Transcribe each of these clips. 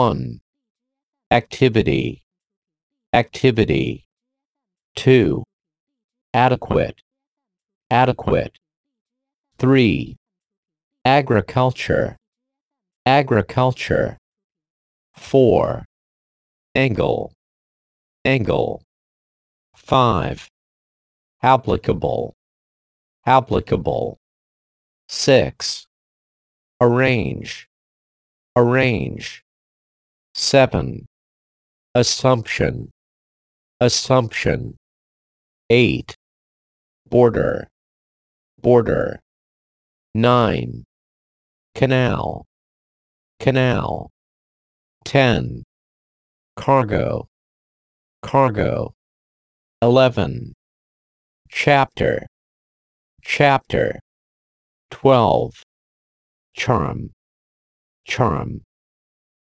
1. Activity. Activity. 2. Adequate. Adequate. 3. Agriculture. Agriculture. 4. Angle. Angle. 5. Applicable. Applicable. 6. Arrange. Arrange. 7. Assumption. Assumption. 8. Border. Border. 9. Canal. Canal. 10. Cargo. Cargo. 11. Chapter. Chapter. 12. Charm. Charm.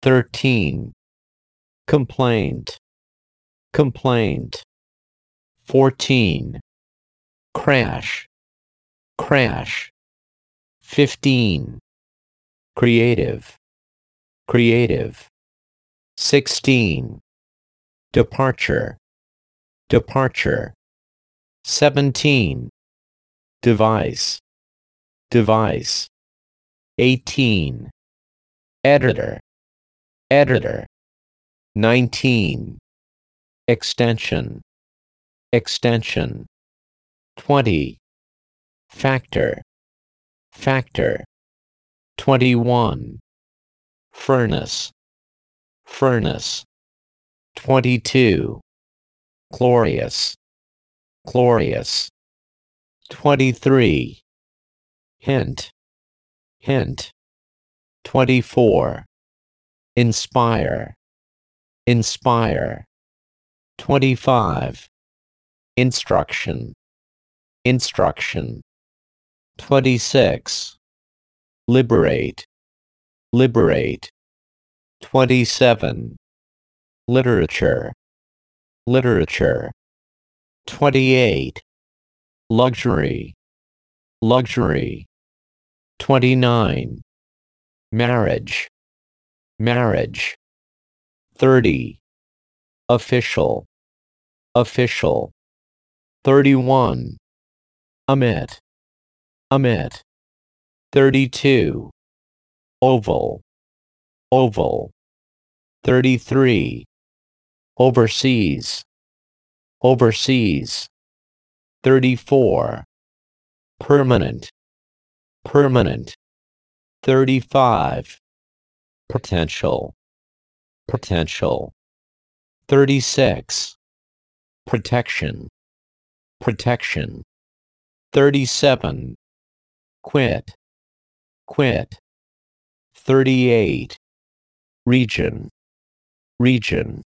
13. Complaint. Complaint. 14. Crash. Crash. 15. Creative. Creative. 16. Departure. Departure. 17. Device. Device. 18. Editor. Editor. 19. Extension. Extension. 20. Factor. Factor. 21. Furnace. Furnace. 22. Glorious. Glorious. 23. Hint. Hint. 24. Inspire. Inspire. 25. Instruction. Instruction. 26. Liberate. Liberate. 27. Literature. Literature. 28. Luxury. Luxury. 29. Marriage. Marriage. 30. Official. Official. 31. Omit. Omit. 32. Oval. Oval. 33. Overseas. Overseas. 34. Permanent. Permanent. 35. Potential. Potential. 36. Protection. Protection. 37. Quit. Quit. 38. Region. Region.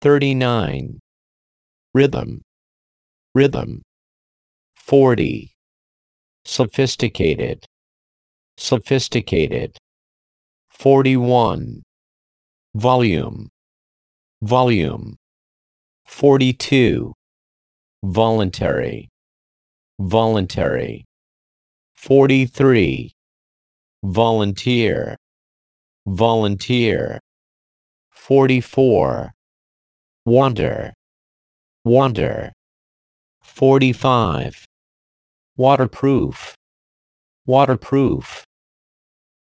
39. Rhythm. Rhythm. 40. Sophisticated. Sophisticated. 41. Volume. Volume. 42. Voluntary. Voluntary. 43. Volunteer. Volunteer. 44. Wander. Wander. 45. Waterproof. Waterproof.